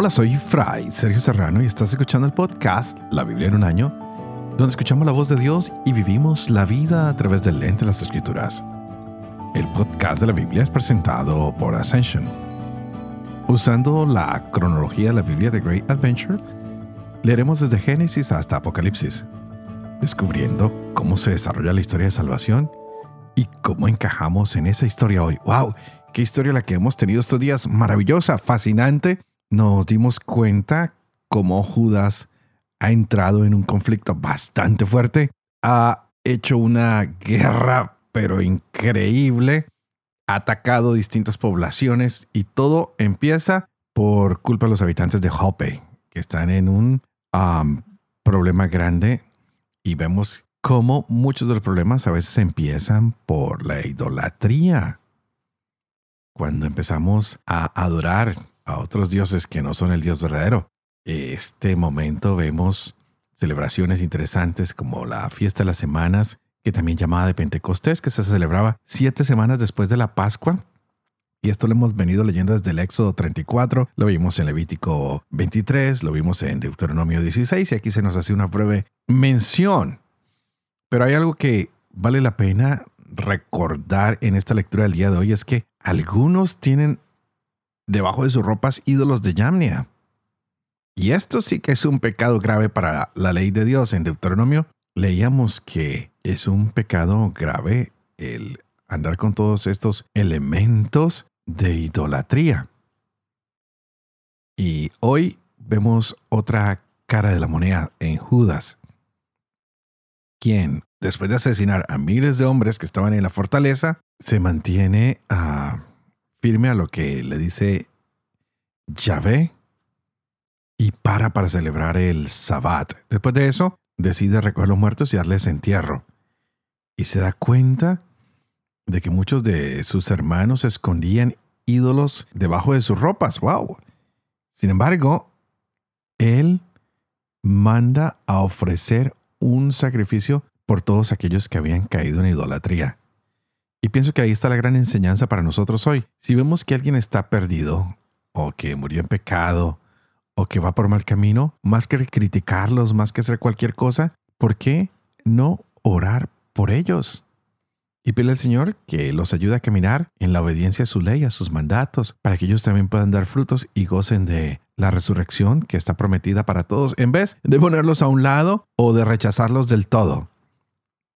Hola, soy Fray Sergio Serrano y estás escuchando el podcast La Biblia en un año, donde escuchamos la voz de Dios y vivimos la vida a través del lente de las Escrituras. El podcast de la Biblia es presentado por Ascension. Usando la cronología de la Biblia de Great Adventure, leeremos desde Génesis hasta Apocalipsis, descubriendo cómo se desarrolla la historia de salvación y cómo encajamos en esa historia hoy. ¡Wow! ¡Qué historia la que hemos tenido estos días! Maravillosa, fascinante nos dimos cuenta cómo Judas ha entrado en un conflicto bastante fuerte, ha hecho una guerra pero increíble, ha atacado distintas poblaciones y todo empieza por culpa de los habitantes de Hope, que están en un problema grande y vemos cómo muchos de los problemas a veces empiezan por la idolatría. Cuando empezamos a adorar a otros dioses que no son el Dios verdadero. Este momento vemos celebraciones interesantes como la fiesta de las semanas, que también llamada de Pentecostés, que se celebraba siete semanas después de la Pascua. Y esto lo hemos venido leyendo desde el Éxodo 34, lo vimos en Levítico 23, lo vimos en Deuteronomio 16 y aquí se nos hace una breve mención. Pero hay algo que vale la pena recordar en esta lectura del día de hoy, es que algunos tienen debajo de sus ropas ídolos de Yamnia. Y esto sí que es un pecado grave para la ley de Dios. En Deuteronomio leíamos que es un pecado grave el andar con todos estos elementos de idolatría. Y hoy vemos otra cara de la moneda en Judas, quien, después de asesinar a miles de hombres que estaban en la fortaleza, se mantiene a firme a lo que le dice Yahvé y para para celebrar el Sabbat. Después de eso, decide recoger los muertos y darles entierro. Y se da cuenta de que muchos de sus hermanos escondían ídolos debajo de sus ropas. ¡Wow! Sin embargo, él manda a ofrecer un sacrificio por todos aquellos que habían caído en idolatría. Y pienso que ahí está la gran enseñanza para nosotros hoy. Si vemos que alguien está perdido, o que murió en pecado, o que va por mal camino, más que criticarlos, más que hacer cualquier cosa, ¿por qué no orar por ellos? Y pide al Señor que los ayude a caminar en la obediencia a su ley, a sus mandatos, para que ellos también puedan dar frutos y gocen de la resurrección que está prometida para todos, en vez de ponerlos a un lado o de rechazarlos del todo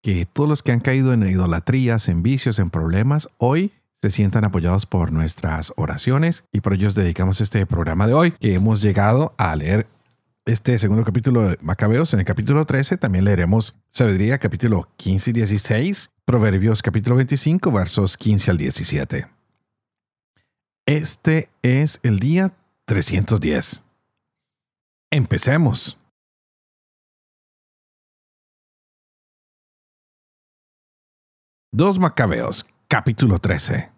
que todos los que han caído en idolatrías, en vicios, en problemas, hoy se sientan apoyados por nuestras oraciones y por ellos dedicamos este programa de hoy, que hemos llegado a leer este segundo capítulo de Macabeos. En el capítulo 13 también leeremos Sabiduría, capítulo 15 y 16, Proverbios, capítulo 25, versos 15 al 17. Este es el día 310. Empecemos. 2 Macabeos, capítulo 13.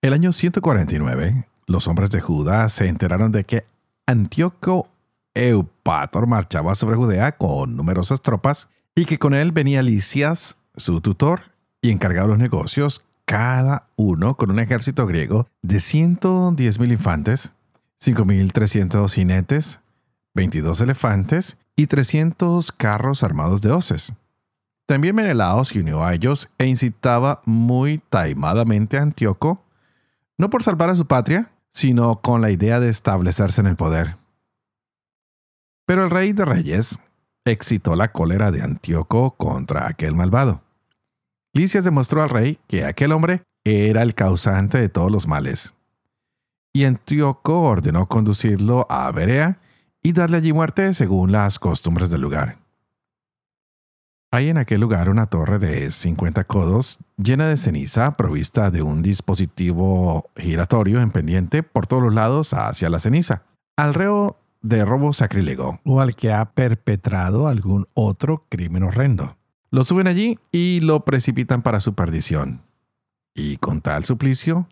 El año 149, los hombres de Judá se enteraron de que Antíoco Eupator marchaba sobre Judea con numerosas tropas y que con él venía Licias, su tutor, y encargado de los negocios, cada uno con un ejército griego de 110 mil infantes, 5.300 jinetes, 22 elefantes y 300 carros armados de hoces. También Menelao se unió a ellos e incitaba muy taimadamente a Antíoco, no por salvar a su patria, sino con la idea de establecerse en el poder. Pero el rey de reyes excitó la cólera de Antíoco contra aquel malvado. Licias demostró al rey que aquel hombre era el causante de todos los males. Y Antíoco ordenó conducirlo a Berea y darle allí muerte según las costumbres del lugar. Hay en aquel lugar una torre de 50 codos llena de ceniza provista de un dispositivo giratorio en pendiente por todos los lados hacia la ceniza. Al reo de robo sacrílego o al que ha perpetrado algún otro crimen horrendo. Lo suben allí y lo precipitan para su perdición. Y con tal suplicio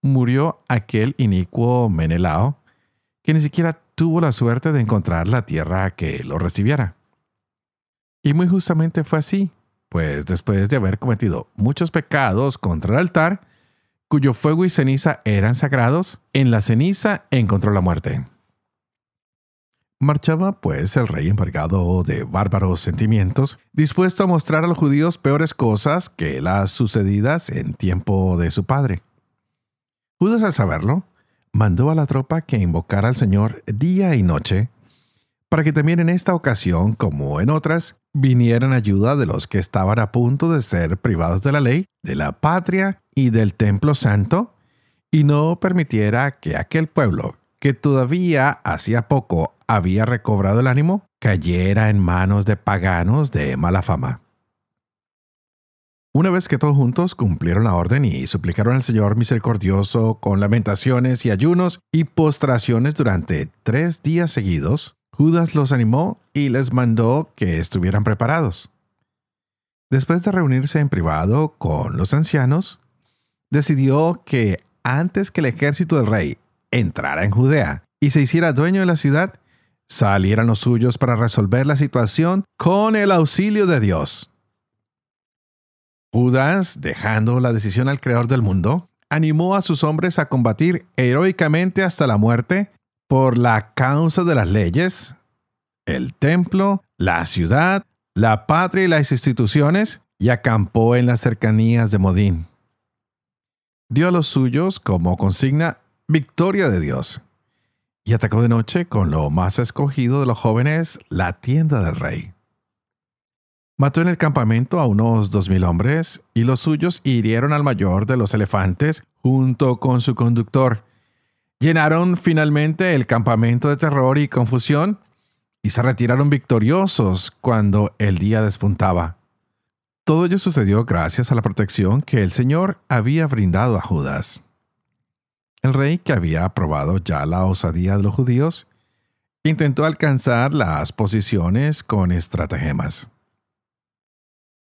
murió aquel inicuo Menelao, que ni siquiera tuvo la suerte de encontrar la tierra que lo recibiera. Y muy justamente fue así, pues después de haber cometido muchos pecados contra el altar, cuyo fuego y ceniza eran sagrados, en la ceniza encontró la muerte. Marchaba pues el rey embargado de bárbaros sentimientos, dispuesto a mostrar a los judíos peores cosas que las sucedidas en tiempo de su padre. Judas al saberlo, mandó a la tropa que invocara al Señor día y noche, para que también en esta ocasión, como en otras, vinieran ayuda de los que estaban a punto de ser privados de la ley, de la patria y del templo santo, y no permitiera que aquel pueblo, que todavía hacía poco había recobrado el ánimo, cayera en manos de paganos de mala fama. Una vez que todos juntos cumplieron la orden y suplicaron al Señor misericordioso con lamentaciones y ayunos y postraciones durante tres días seguidos, Judas los animó y les mandó que estuvieran preparados. Después de reunirse en privado con los ancianos, decidió que antes que el ejército del rey entrara en Judea y se hiciera dueño de la ciudad, salieran los suyos para resolver la situación con el auxilio de Dios. Judas, dejando la decisión al Creador del mundo, animó a sus hombres a combatir heroicamente hasta la muerte por la causa de las leyes, el templo, la ciudad, la patria y las instituciones, y acampó en las cercanías de Modín. Dio a los suyos como consigna victoria de Dios, y atacó de noche con lo más escogido de los jóvenes la tienda del rey. Mató en el campamento a unos dos mil hombres, y los suyos hirieron al mayor de los elefantes junto con su conductor. Llenaron finalmente el campamento de terror y confusión, y se retiraron victoriosos cuando el día despuntaba. Todo ello sucedió gracias a la protección que el Señor había brindado a Judas. El rey, que había aprobado ya la osadía de los judíos, intentó alcanzar las posiciones con estratagemas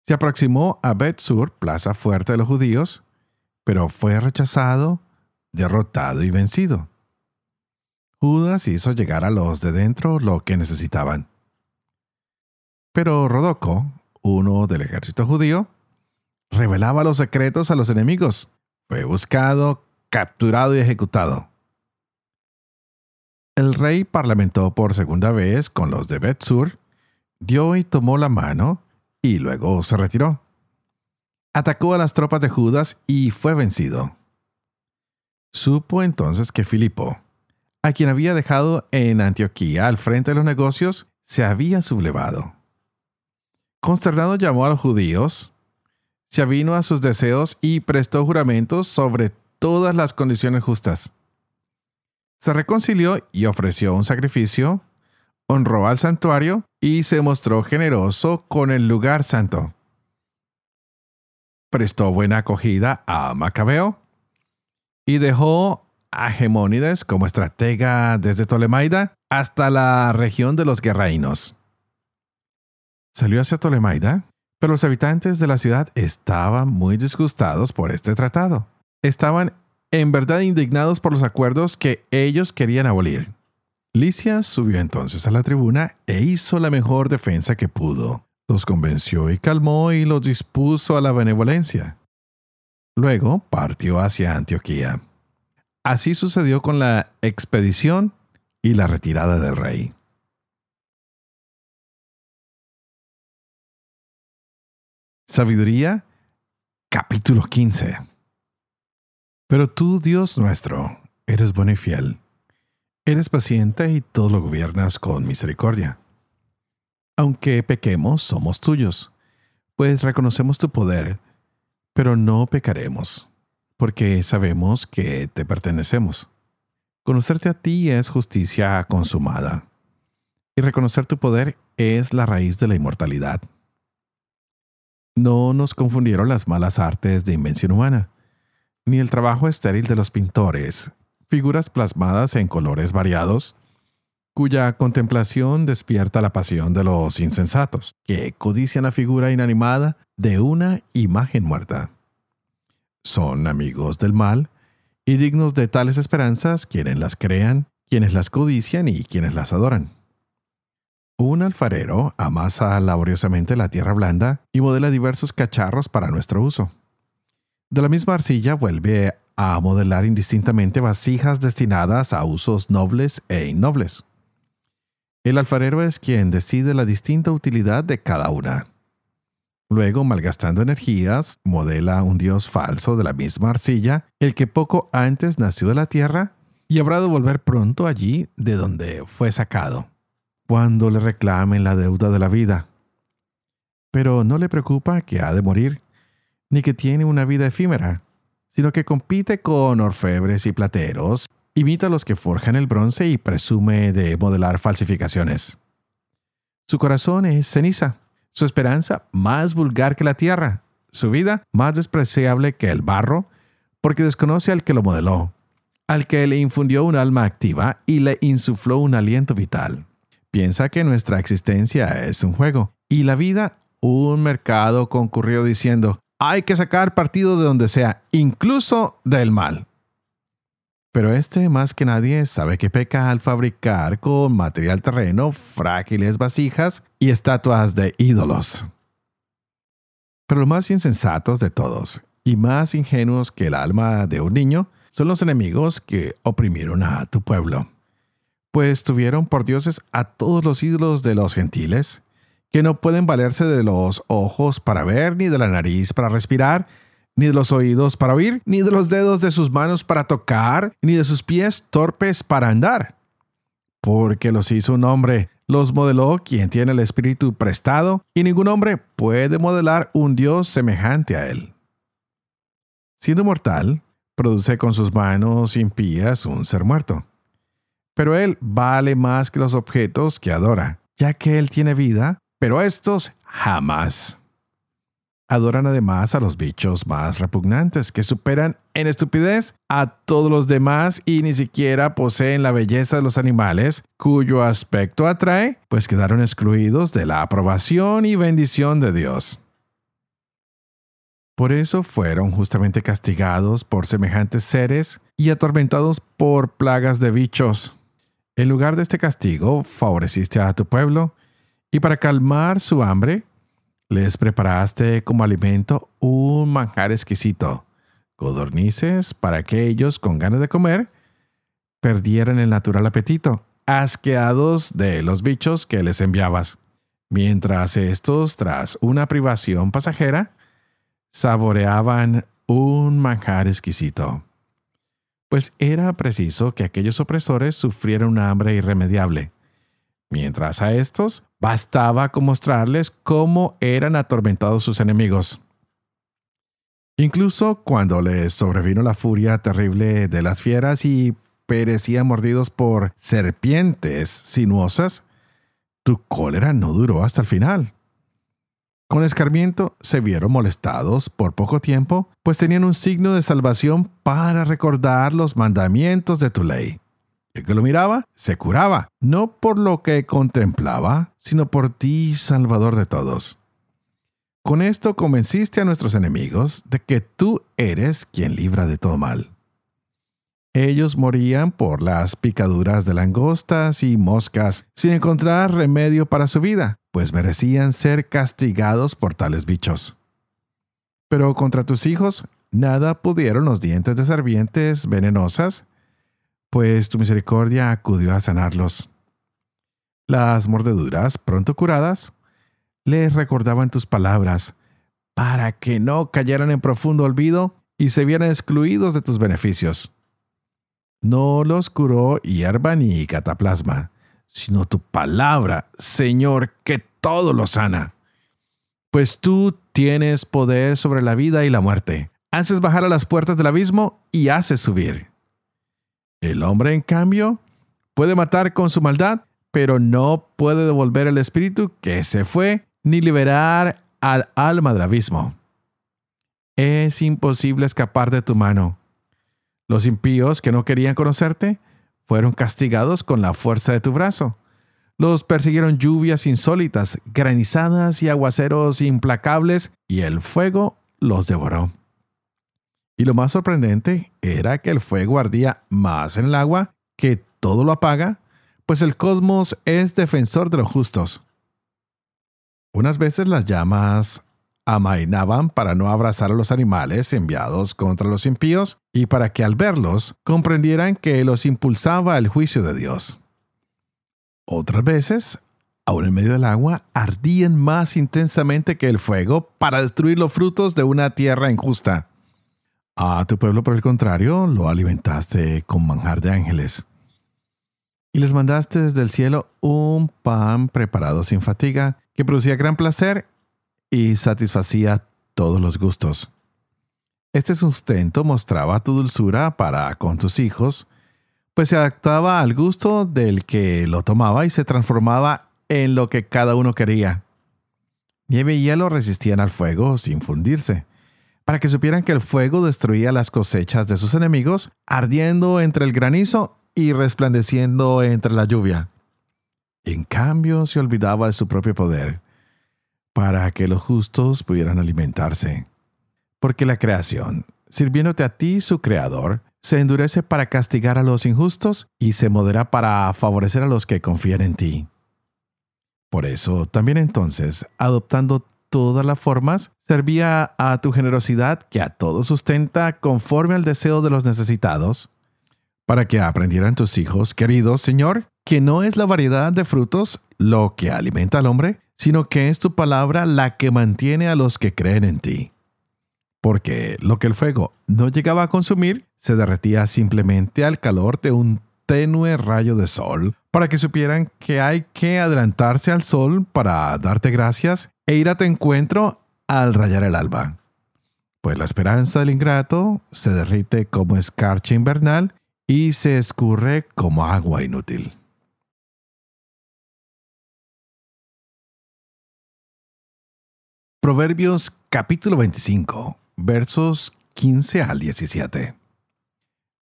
se aproximó a Betsur, plaza fuerte de los judíos, pero fue rechazado, derrotado y vencido. Judas hizo llegar a los de dentro lo que necesitaban. Pero Rodoco, uno del ejército judío, revelaba los secretos a los enemigos. Fue buscado, capturado y ejecutado. El rey parlamentó por segunda vez con los de Betsur, dio y tomó la mano, y luego se retiró. Atacó a las tropas de Judas y fue vencido. Supo entonces que Filipo, a quien había dejado en Antioquía al frente de los negocios, se había sublevado. Consternado llamó a los judíos, se avino a sus deseos y prestó juramentos sobre todas las condiciones justas. Se reconcilió y ofreció un sacrificio honró al santuario y se mostró generoso con el lugar santo. Prestó buena acogida a Macabeo y dejó a Gemónides como estratega desde Tolemaida hasta la región de los guerreinos. Salió hacia Tolemaida, pero los habitantes de la ciudad estaban muy disgustados por este tratado. Estaban en verdad indignados por los acuerdos que ellos querían abolir. Licia subió entonces a la tribuna e hizo la mejor defensa que pudo. Los convenció y calmó y los dispuso a la benevolencia. Luego partió hacia Antioquía. Así sucedió con la expedición y la retirada del rey. Sabiduría, capítulo 15. Pero tú, Dios nuestro, eres bueno y fiel Eres paciente y todo lo gobiernas con misericordia. Aunque pequemos, somos tuyos, pues reconocemos tu poder, pero no pecaremos, porque sabemos que te pertenecemos. Conocerte a ti es justicia consumada, y reconocer tu poder es la raíz de la inmortalidad. No nos confundieron las malas artes de invención humana, ni el trabajo estéril de los pintores, figuras plasmadas en colores variados, cuya contemplación despierta la pasión de los insensatos, que codician la figura inanimada de una imagen muerta. Son amigos del mal y dignos de tales esperanzas quienes las crean, quienes las codician y quienes las adoran. Un alfarero amasa laboriosamente la tierra blanda y modela diversos cacharros para nuestro uso. De la misma arcilla vuelve a modelar indistintamente vasijas destinadas a usos nobles e innobles. El alfarero es quien decide la distinta utilidad de cada una. Luego, malgastando energías, modela un dios falso de la misma arcilla, el que poco antes nació de la tierra, y habrá de volver pronto allí de donde fue sacado, cuando le reclamen la deuda de la vida. Pero no le preocupa que ha de morir, ni que tiene una vida efímera, sino que compite con orfebres y plateros, imita a los que forjan el bronce y presume de modelar falsificaciones. Su corazón es ceniza su esperanza más vulgar que la tierra, su vida más despreciable que el barro, porque desconoce al que lo modeló, al que le infundió un alma activa y le insufló un aliento vital. Piensa que nuestra existencia es un juego y la vida un mercado concurrió diciendo, hay que sacar partido de donde sea, incluso del mal. Pero este más que nadie sabe que peca al fabricar con material terreno frágiles vasijas y estatuas de ídolos. Pero los más insensatos de todos y más ingenuos que el alma de un niño son los enemigos que oprimieron a tu pueblo, pues tuvieron por dioses a todos los ídolos de los gentiles, que no pueden valerse de los ojos para ver, ni de la nariz para respirar, ni de los oídos para oír, ni de los dedos de sus manos para tocar, ni de sus pies torpes para andar. Porque los hizo un hombre, los modeló quien tiene el espíritu prestado, y ningún hombre puede modelar un Dios semejante a él. Siendo mortal, produce con sus manos impías un ser muerto. Pero él vale más que los objetos que adora, ya que él tiene vida, pero estos jamás. Adoran además a los bichos más repugnantes, que superan en estupidez a todos los demás y ni siquiera poseen la belleza de los animales, cuyo aspecto atrae, pues quedaron excluidos de la aprobación y bendición de Dios. Por eso fueron justamente castigados por semejantes seres y atormentados por plagas de bichos. En lugar de este castigo, favoreciste a tu pueblo, y para calmar su hambre, les preparaste como alimento un manjar exquisito, codornices para que ellos, con ganas de comer, perdieran el natural apetito, asqueados de los bichos que les enviabas, mientras estos, tras una privación pasajera, saboreaban un manjar exquisito. Pues era preciso que aquellos opresores sufrieran una hambre irremediable mientras a estos bastaba con mostrarles cómo eran atormentados sus enemigos. Incluso cuando les sobrevino la furia terrible de las fieras y perecían mordidos por serpientes sinuosas, tu cólera no duró hasta el final. Con escarmiento se vieron molestados por poco tiempo, pues tenían un signo de salvación para recordar los mandamientos de tu ley. El que lo miraba se curaba, no por lo que contemplaba, sino por ti, Salvador de todos. Con esto convenciste a nuestros enemigos de que tú eres quien libra de todo mal. Ellos morían por las picaduras de langostas y moscas sin encontrar remedio para su vida, pues merecían ser castigados por tales bichos. Pero contra tus hijos nada pudieron los dientes de serpientes venenosas pues tu misericordia acudió a sanarlos. Las mordeduras, pronto curadas, les recordaban tus palabras, para que no cayeran en profundo olvido y se vieran excluidos de tus beneficios. No los curó hierba ni cataplasma, sino tu palabra, Señor, que todo lo sana. Pues tú tienes poder sobre la vida y la muerte. Haces bajar a las puertas del abismo y haces subir. El hombre, en cambio, puede matar con su maldad, pero no puede devolver el espíritu que se fue, ni liberar al alma del abismo. Es imposible escapar de tu mano. Los impíos que no querían conocerte fueron castigados con la fuerza de tu brazo. Los persiguieron lluvias insólitas, granizadas y aguaceros implacables, y el fuego los devoró. Y lo más sorprendente era que el fuego ardía más en el agua, que todo lo apaga, pues el cosmos es defensor de los justos. Unas veces las llamas amainaban para no abrazar a los animales enviados contra los impíos y para que al verlos comprendieran que los impulsaba el juicio de Dios. Otras veces, aún en medio del agua, ardían más intensamente que el fuego para destruir los frutos de una tierra injusta. A tu pueblo, por el contrario, lo alimentaste con manjar de ángeles. Y les mandaste desde el cielo un pan preparado sin fatiga, que producía gran placer y satisfacía todos los gustos. Este sustento mostraba tu dulzura para con tus hijos, pues se adaptaba al gusto del que lo tomaba y se transformaba en lo que cada uno quería. Nieve y hielo resistían al fuego sin fundirse, para que supieran que el fuego destruía las cosechas de sus enemigos, ardiendo entre el granizo y resplandeciendo entre la lluvia. En cambio, se olvidaba de su propio poder, para que los justos pudieran alimentarse. Porque la creación, sirviéndote a ti, su creador, se endurece para castigar a los injustos y se modera para favorecer a los que confían en ti. Por eso, también entonces, adoptando todas las formas, servía a tu generosidad que a todos sustenta conforme al deseo de los necesitados, para que aprendieran tus hijos, queridos Señor, que no es la variedad de frutos lo que alimenta al hombre, sino que es tu palabra la que mantiene a los que creen en ti. Porque lo que el fuego no llegaba a consumir se derretía simplemente al calor de un tenue rayo de sol, para que supieran que hay que adelantarse al sol para darte gracias e ir a tu encuentro al rayar el alba. Pues la esperanza del ingrato se derrite como escarcha invernal y se escurre como agua inútil. Proverbios capítulo 25, versos 15 al 17.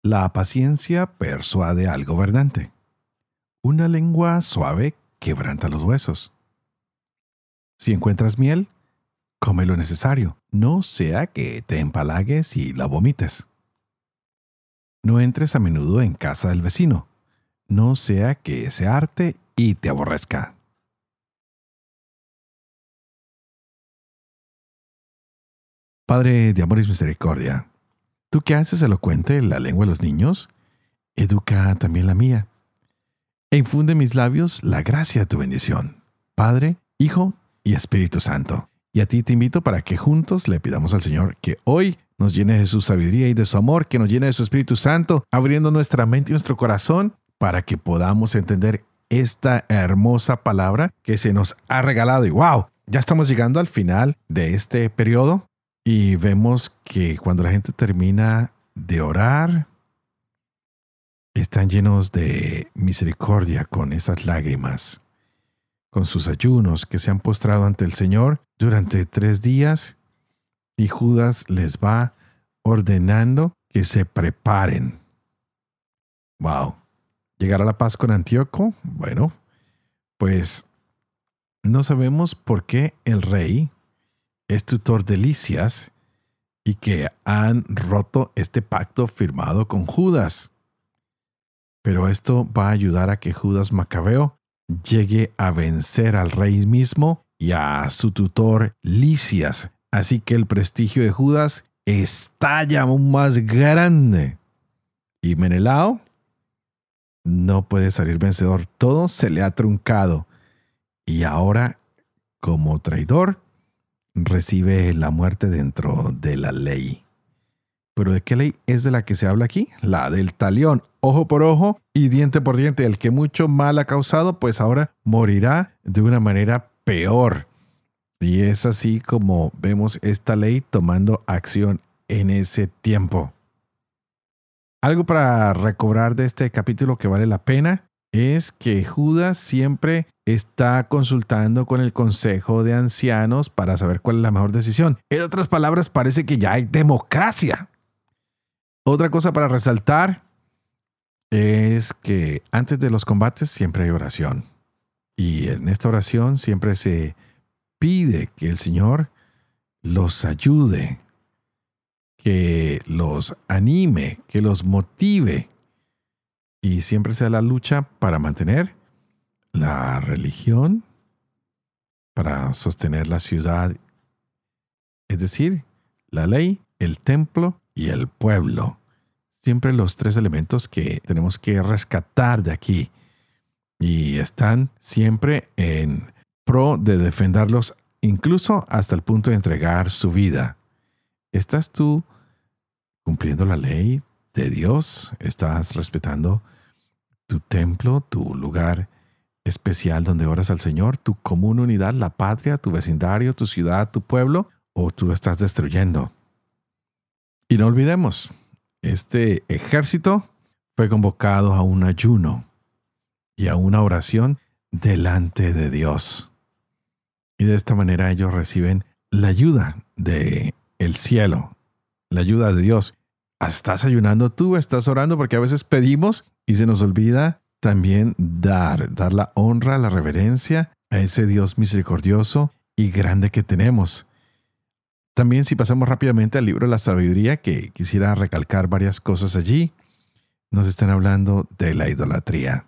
La paciencia persuade al gobernante. Una lengua suave quebranta los huesos. Si encuentras miel, come lo necesario, no sea que te empalagues y la vomites. No entres a menudo en casa del vecino, no sea que se arte y te aborrezca. Padre de amor y misericordia, tú que haces elocuente la lengua de los niños, educa también la mía, e infunde en mis labios la gracia de tu bendición. Padre, Hijo y Espíritu Santo. Y a ti te invito para que juntos le pidamos al Señor que hoy nos llene de su sabiduría y de su amor, que nos llene de su Espíritu Santo, abriendo nuestra mente y nuestro corazón para que podamos entender esta hermosa palabra que se nos ha regalado. Y wow, ya estamos llegando al final de este periodo y vemos que cuando la gente termina de orar, están llenos de misericordia con esas lágrimas, con sus ayunos que se han postrado ante el Señor durante tres días y Judas les va ordenando que se preparen. Wow. ¿Llegar a la paz con Antíoco? Bueno, pues no sabemos por qué el rey es tutor de Licias y que han roto este pacto firmado con Judas. Pero esto va a ayudar a que Judas Macabeo llegue a vencer al rey mismo y a su tutor Licias Así que el prestigio de Judas estalla aún más grande. Y Menelao no puede salir vencedor. Todo se le ha truncado. Y ahora, como traidor, recibe la muerte dentro de la ley. ¿Pero de qué ley es de la que se habla aquí? La del talión, ojo por ojo y diente por diente. El que mucho mal ha causado, pues ahora morirá de una manera peor. Y es así como vemos esta ley tomando acción en ese tiempo. Algo para recobrar de este capítulo que vale la pena es que Judas siempre está consultando con el consejo de ancianos para saber cuál es la mejor decisión. En otras palabras, parece que ya hay democracia. Otra cosa para resaltar es que antes de los combates siempre hay oración. Y en esta oración siempre se pide que el Señor los ayude, que los anime, que los motive y siempre sea la lucha para mantener la religión, para sostener la ciudad, es decir, la ley, el templo y el pueblo. Siempre los tres elementos que tenemos que rescatar de aquí. y están siempre en pro de defenderlos, incluso hasta el punto de entregar su vida. ¿Estás tú cumpliendo la ley de Dios? ¿Estás respetando tu templo, tu lugar especial donde oras al Señor, tu común unidad, la patria, tu vecindario, tu ciudad, tu pueblo? ¿O tú lo estás destruyendo? Y no olvidemos, este ejército fue convocado a un ayuno y a una oración delante de Dios. Y de esta manera ellos reciben la ayuda de el cielo, la ayuda de Dios. ¿Estás ayunando tú? ¿Estás orando? Porque a veces pedimos y se nos olvida también dar, dar la honra, la reverencia a ese Dios misericordioso y grande que tenemos. También si pasamos rápidamente al libro de la sabiduría, que quisiera recalcar varias cosas allí, nos están hablando de la idolatría.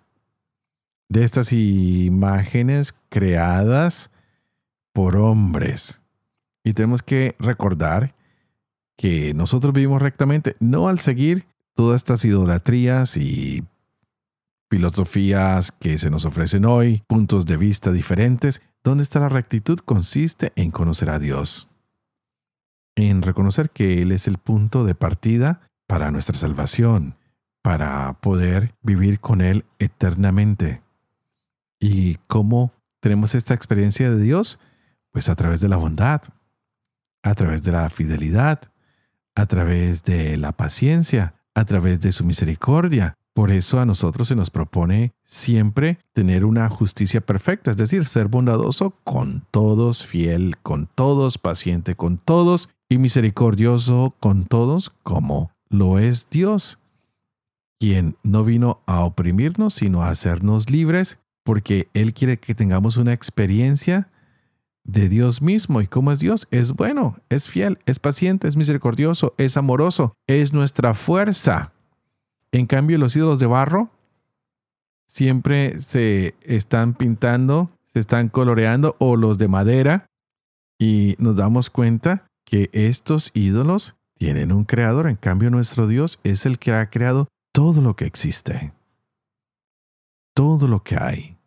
De estas imágenes creadas por hombres. Y tenemos que recordar que nosotros vivimos rectamente, no al seguir todas estas idolatrías y filosofías que se nos ofrecen hoy, puntos de vista diferentes, donde está la rectitud consiste en conocer a Dios, en reconocer que Él es el punto de partida para nuestra salvación, para poder vivir con Él eternamente. ¿Y cómo tenemos esta experiencia de Dios? Pues a través de la bondad, a través de la fidelidad, a través de la paciencia, a través de su misericordia. Por eso a nosotros se nos propone siempre tener una justicia perfecta, es decir, ser bondadoso con todos, fiel con todos, paciente con todos y misericordioso con todos, como lo es Dios, quien no vino a oprimirnos, sino a hacernos libres, porque Él quiere que tengamos una experiencia de Dios mismo. ¿Y cómo es Dios? Es bueno, es fiel, es paciente, es misericordioso, es amoroso, es nuestra fuerza. En cambio, los ídolos de barro siempre se están pintando, se están coloreando, o los de madera, y nos damos cuenta que estos ídolos tienen un creador. En cambio, nuestro Dios es el que ha creado todo lo que existe. Todo lo que hay.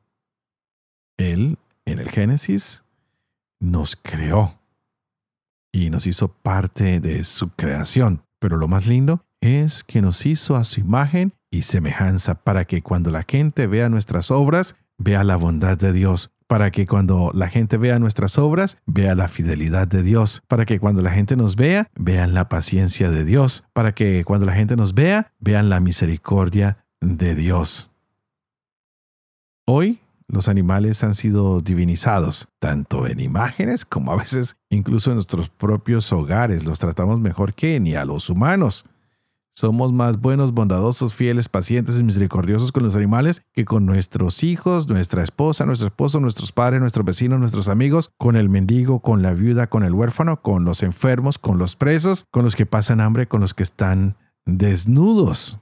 Él, en el Génesis, nos creó y nos hizo parte de su creación. Pero lo más lindo es que nos hizo a su imagen y semejanza para que cuando la gente vea nuestras obras, vea la bondad de Dios, para que cuando la gente vea nuestras obras, vea la fidelidad de Dios, para que cuando la gente nos vea, vean la paciencia de Dios, para que cuando la gente nos vea, vean la misericordia de Dios. Hoy los animales han sido divinizados, tanto en imágenes como a veces incluso en nuestros propios hogares. Los tratamos mejor que ni a los humanos. Somos más buenos, bondadosos, fieles, pacientes y misericordiosos con los animales que con nuestros hijos, nuestra esposa, nuestro esposo, nuestros padres, nuestros vecinos, nuestros amigos, con el mendigo, con la viuda, con el huérfano, con los enfermos, con los presos, con los que pasan hambre, con los que están desnudos.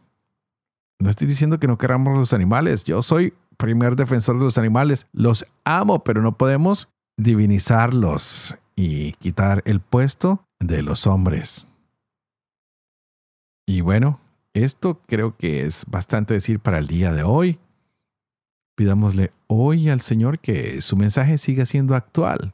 No estoy diciendo que no queramos los animales. Yo soy primer defensor de los animales. Los amo, pero no podemos divinizarlos y quitar el puesto de los hombres. Y bueno, esto creo que es bastante decir para el día de hoy. Pidámosle hoy al Señor que su mensaje siga siendo actual.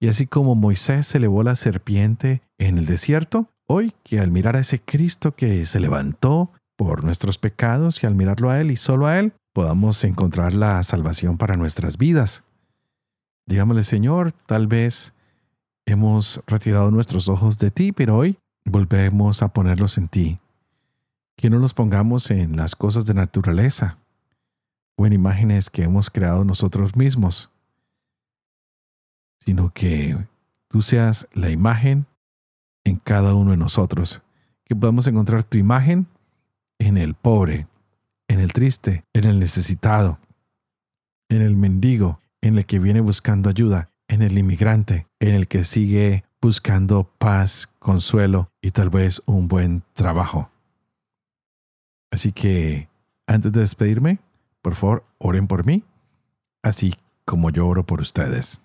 Y así como Moisés se elevó la serpiente en el desierto, hoy que al mirar a ese Cristo que se levantó por nuestros pecados y al mirarlo a Él y solo a Él, podamos encontrar la salvación para nuestras vidas. Digámosle, Señor, tal vez hemos retirado nuestros ojos de ti, pero hoy volvemos a ponerlos en ti. Que no los pongamos en las cosas de naturaleza o en imágenes que hemos creado nosotros mismos, sino que tú seas la imagen en cada uno de nosotros, que podamos encontrar tu imagen en el pobre, en el triste, en el necesitado, en el mendigo, en el que viene buscando ayuda, en el inmigrante, en el que sigue buscando paz, consuelo y tal vez un buen trabajo. Así que, antes de despedirme, por favor, oren por mí, así como yo oro por ustedes.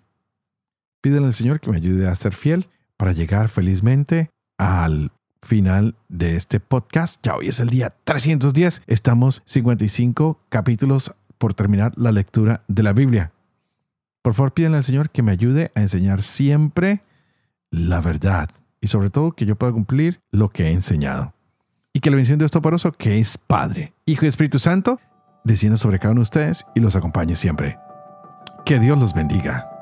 Pídenle al Señor que me ayude a ser fiel para llegar felizmente al final de este podcast. Ya hoy es el día 310. Estamos 55 capítulos por terminar la lectura de la Biblia. Por favor, pídenle al Señor que me ayude a enseñar siempre la verdad y sobre todo que yo pueda cumplir lo que he enseñado. Y que la bendición de Dios Toporoso, que es Padre, Hijo y Espíritu Santo, descienda sobre cada uno de ustedes y los acompañe siempre. Que Dios los bendiga.